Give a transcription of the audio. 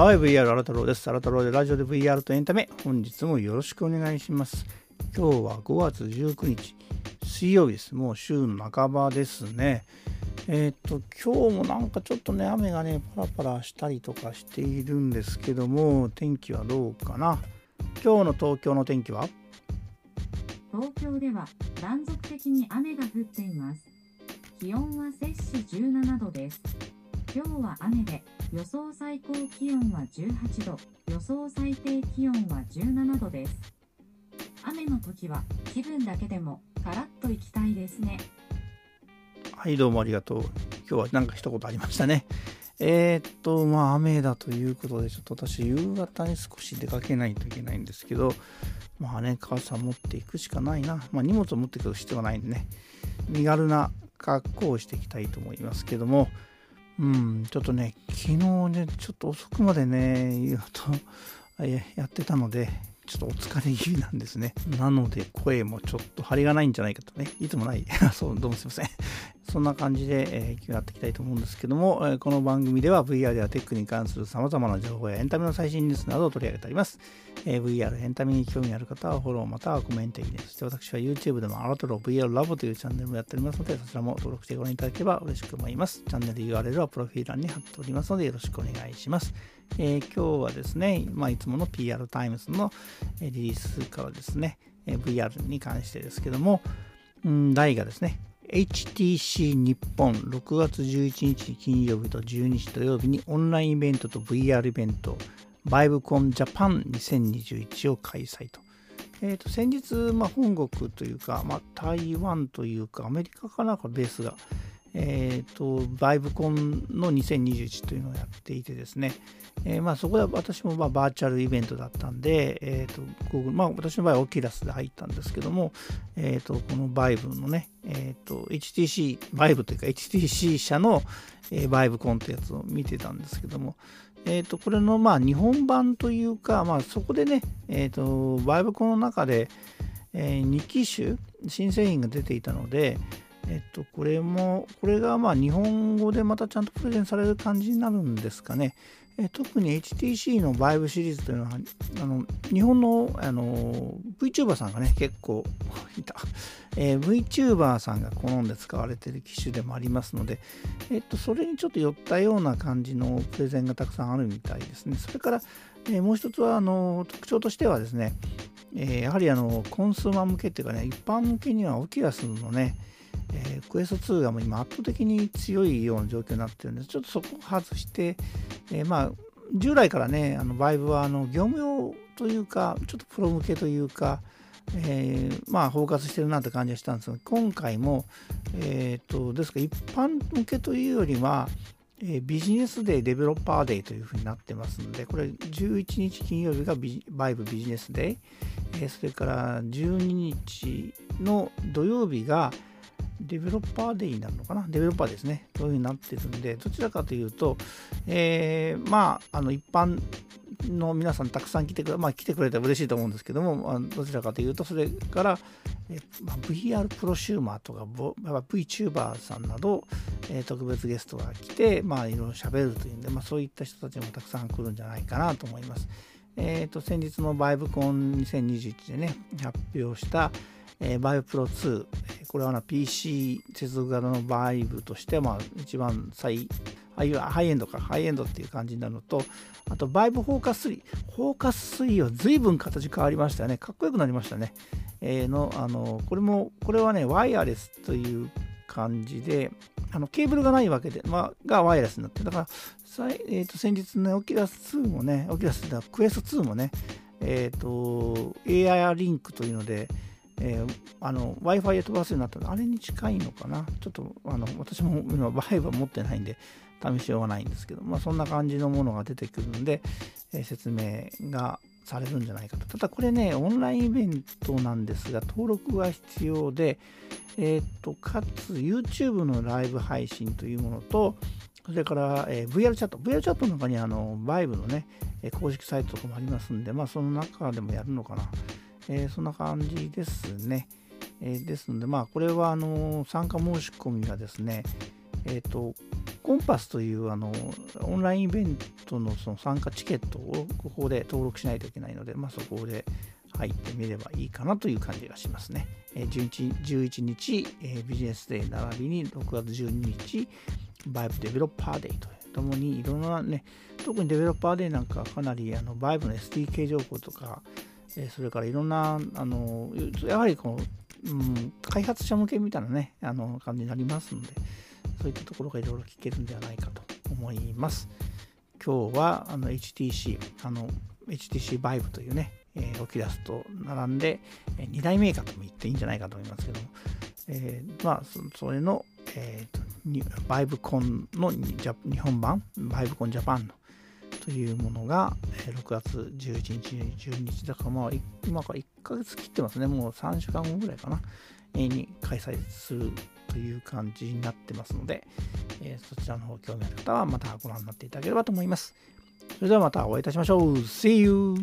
はい、VR 新太郎です。新太郎でラジオで VR とエンタメ、本日もよろしくお願いします。今日は5月19日、水曜日です。もう週の半ばですね。えーっと、今日もなんかちょっとね、雨がね、パラパラしたりとかしているんですけども、天気はどうかな？今日の東京の天気は？東京では断続的に雨が降っています。気温は摂氏17度です。今日は雨で、予想最高気温は18度、予想最低気温は17度です。雨の時は気分だけでもカラッと行きたいですね。はい、どうもありがとう。今日はなんか一言ありましたね。えーっと、まあ雨だということで、ちょっと私、夕方に少し出かけないといけないんですけど、まあね、傘持っていくしかないな。まあ荷物を持っていく必要はないんでね、身軽な格好をしていきたいと思いますけども、うん、ちょっとね、昨日ね、ちょっと遅くまでね、やってたので、ちょっとお疲れ気味なんですね。なので、声もちょっと張りがないんじゃないかとね、いつもない。そう、どうもすいません。そんな感じで、えーやっていきたいと思うんですけども、えこの番組では VR やテックに関する様々な情報やエンタメの最新ニュースなどを取り上げております。え VR、エンタメに興味ある方はフォローまたはコメントいいね。そして私は YouTube でもアラトロ VR ラボというチャンネルもやっておりますので、そちらも登録してご覧いただければ嬉しく思います。チャンネル URL はプロフィール欄に貼っておりますので、よろしくお願いします。えー今日はですね、まあ、いつもの PR タイムズのリリースからですね、え VR に関してですけども、うん題がですね、HTC 日本6月11日金曜日と12日土曜日にオンラインイベントと VR イベント VIVECON Japan 2021を開催と。えー、と先日、まあ、本国というか、まあ、台湾というかアメリカかなこれベースが、えー、と ViveCon の2021というのをやっていてですね、えーまあ、そこで私もまあバーチャルイベントだったんで、えーと Google まあ、私の場合はオキラスで入ったんですけども、えー、とこの Vive のね、えー、と HTC、Vive というか HTC 社の、えー、ViveCon ってやつを見てたんですけども、えー、とこれのまあ日本版というか、まあ、そこでね、えー、と ViveCon の中で、え2機種新製品が出ていたので、えっと、これも、これがまあ日本語でまたちゃんとプレゼンされる感じになるんですかね。え特に HTC の Vive シリーズというのは、あの日本のあの VTuber さんがね、結構 いた、えー VTuber さんが好んで使われている機種でもありますので、えっと、それにちょっと寄ったような感じのプレゼンがたくさんあるみたいですね。それから、えーもう一つはあの特徴としてはですね、えーやはりあのコンスーマー向けっていうかね、一般向けにはオキラスのね、えークエスト2がもう今圧倒的に強いような状況になってるんです。ちょっとそこを外して、えーまあ、従来からね、あのバイブはあの業務用というか、ちょっとプロ向けというか、えーまあ、包括してるなって感じがしたんですが、今回も、えーと、ですから一般向けというよりは、えービジネスデー、デベロッパーデーというふうになってますので、これ11日金曜日がビ VIVE ビジネスデー、えーそれから12日の土曜日がデベロッパーデーになるのかな？デベロッパーですね。そういうふうになってるんで、どちらかというと、えーまあ、あの一般の皆さんたくさん来てくれ、まあ、来てくれたら嬉しいと思うんですけども、どちらかというと、それから、えまあ、VR プロシューマーとか、まあ VTuber さんなど、えー特別ゲストが来て、まあ、いろいろ喋るというんで、まあ、そういった人たちもたくさん来るんじゃないかなと思います。えー、と先日の ViveCon2021 でね、発表した、えー、Vive Pro 2、これはな PC 接続型の Vive として、まあ、一番最ああいハイエンドか、ハイエンドっていう感じになるのと、あと Vive Focus 3、Focus 3は随分形変わりましたよね。かっこよくなりましたね。えーの、あの、これも、これはね、ワイヤレスという感じで、あのケーブルがないわけで、まあ、がワイヤレスになってだから、えー、と先日のオキラス2もね、オキラスだクエスト2もね、えっ、と、AI リンクというので、えーあの Wi-Fi で飛ばすようになったのあれに近いのかなちょっとあの私も今 Vive は持ってないんで試しようがないんですけど、まあ、そんな感じのものが出てくるんで、えー説明がされるんじゃないかと。ただこれね、オンラインイベントなんですが、登録が必要で、えーっと、かつ YouTube のライブ配信というものと、それから、えー VR チャット。VR チャットの中にあの Vive のね、公式サイトとかもありますんで、まあその中でもやるのかな。えーそんな感じですね。えーですので、まあこれはあの参加申し込みがですね、えっ、と、コンパスというあのオンラインイベントのその参加チケットをここで登録しないといけないので、まあ、そこで入ってみればいいかなという感じがしますね。え、11, 11日、え、ビジネスデー並びに6月12日、 VIVE デベロッパーデーとともにいろんなね、特にデベロッパーデーなんかかなりあのバイブの SDK 情報とか、それからいろんな、あのやはりこの、うん、開発者向けみたいなね、あの感じになりますので、そういったところがいろいろ聞けるんではないかと思います。今日はあの HTC、あの HTC Vive というね、えー、オキュラスと並んで、えー、2大メーカーとも言っていいんじゃないかと思いますけども、えー、まあそそれの、えーと、 VIVECON の日本版、 VIVECON Japan のというものが、え6月11日、12日だからまあ今から1ヶ月切ってますね、もう3週間後ぐらいかな、えに開催するという感じになってますので、え、そちらの方興味ある方はまたご覧になっていただければと思います。それではまたお会いいたしましょう。See you!